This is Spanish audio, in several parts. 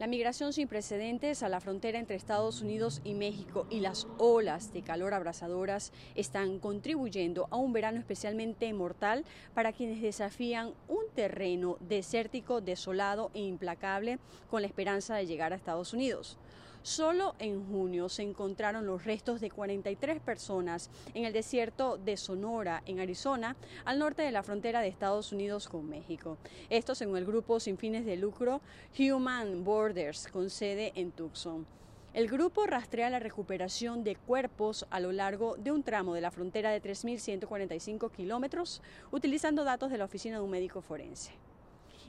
La migración sin precedentes a la frontera entre Estados Unidos y México y las olas de calor abrasadoras están contribuyendo a un verano especialmente mortal para quienes desafían un terreno desértico, desolado e implacable con la esperanza de llegar a Estados Unidos. Solo en junio se encontraron los restos de 43 personas en el desierto de Sonora, en Arizona, al norte de la frontera de Estados Unidos con México. Esto según el grupo sin fines de lucro Human Borders, con sede en Tucson. El grupo rastrea la recuperación de cuerpos a lo largo de un tramo de la frontera de 3.145 kilómetros, utilizando datos de la oficina de un médico forense.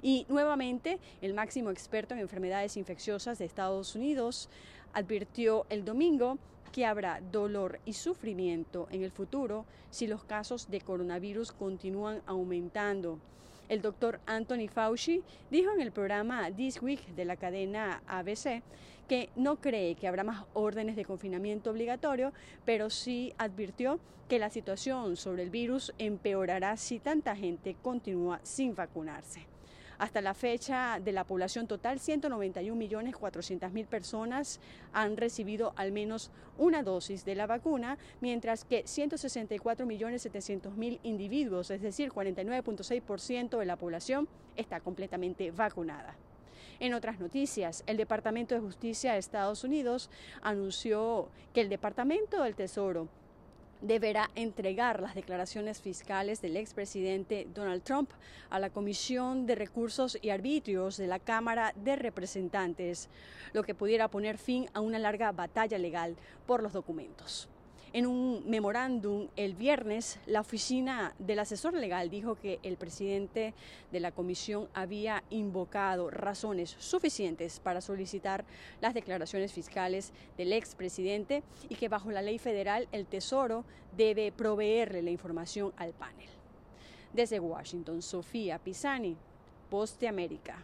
Y nuevamente, el máximo experto en enfermedades infecciosas de Estados Unidos advirtió el domingo que habrá dolor y sufrimiento en el futuro si los casos de coronavirus continúan aumentando. El doctor Anthony Fauci dijo en el programa This Week de la cadena ABC que no cree que habrá más órdenes de confinamiento obligatorio, pero sí advirtió que la situación sobre el virus empeorará si tanta gente continúa sin vacunarse. Hasta la fecha de la población total, 191.400.000 personas han recibido al menos una dosis de la vacuna, mientras que 164.700.000 individuos, es decir, 49.6% de la población, está completamente vacunada. En otras noticias, el Departamento de Justicia de Estados Unidos anunció que el Departamento del Tesoro deberá entregar las declaraciones fiscales del expresidente Donald Trump a la Comisión de Recursos y Arbitrios de la Cámara de Representantes, lo que pudiera poner fin a una larga batalla legal por los documentos. En un memorándum el viernes, la oficina del asesor legal dijo que el presidente de la comisión había invocado razones suficientes para solicitar las declaraciones fiscales del expresidente y que bajo la ley federal el Tesoro debe proveerle la información al panel. Desde Washington, Sofía Pisani, Poste América.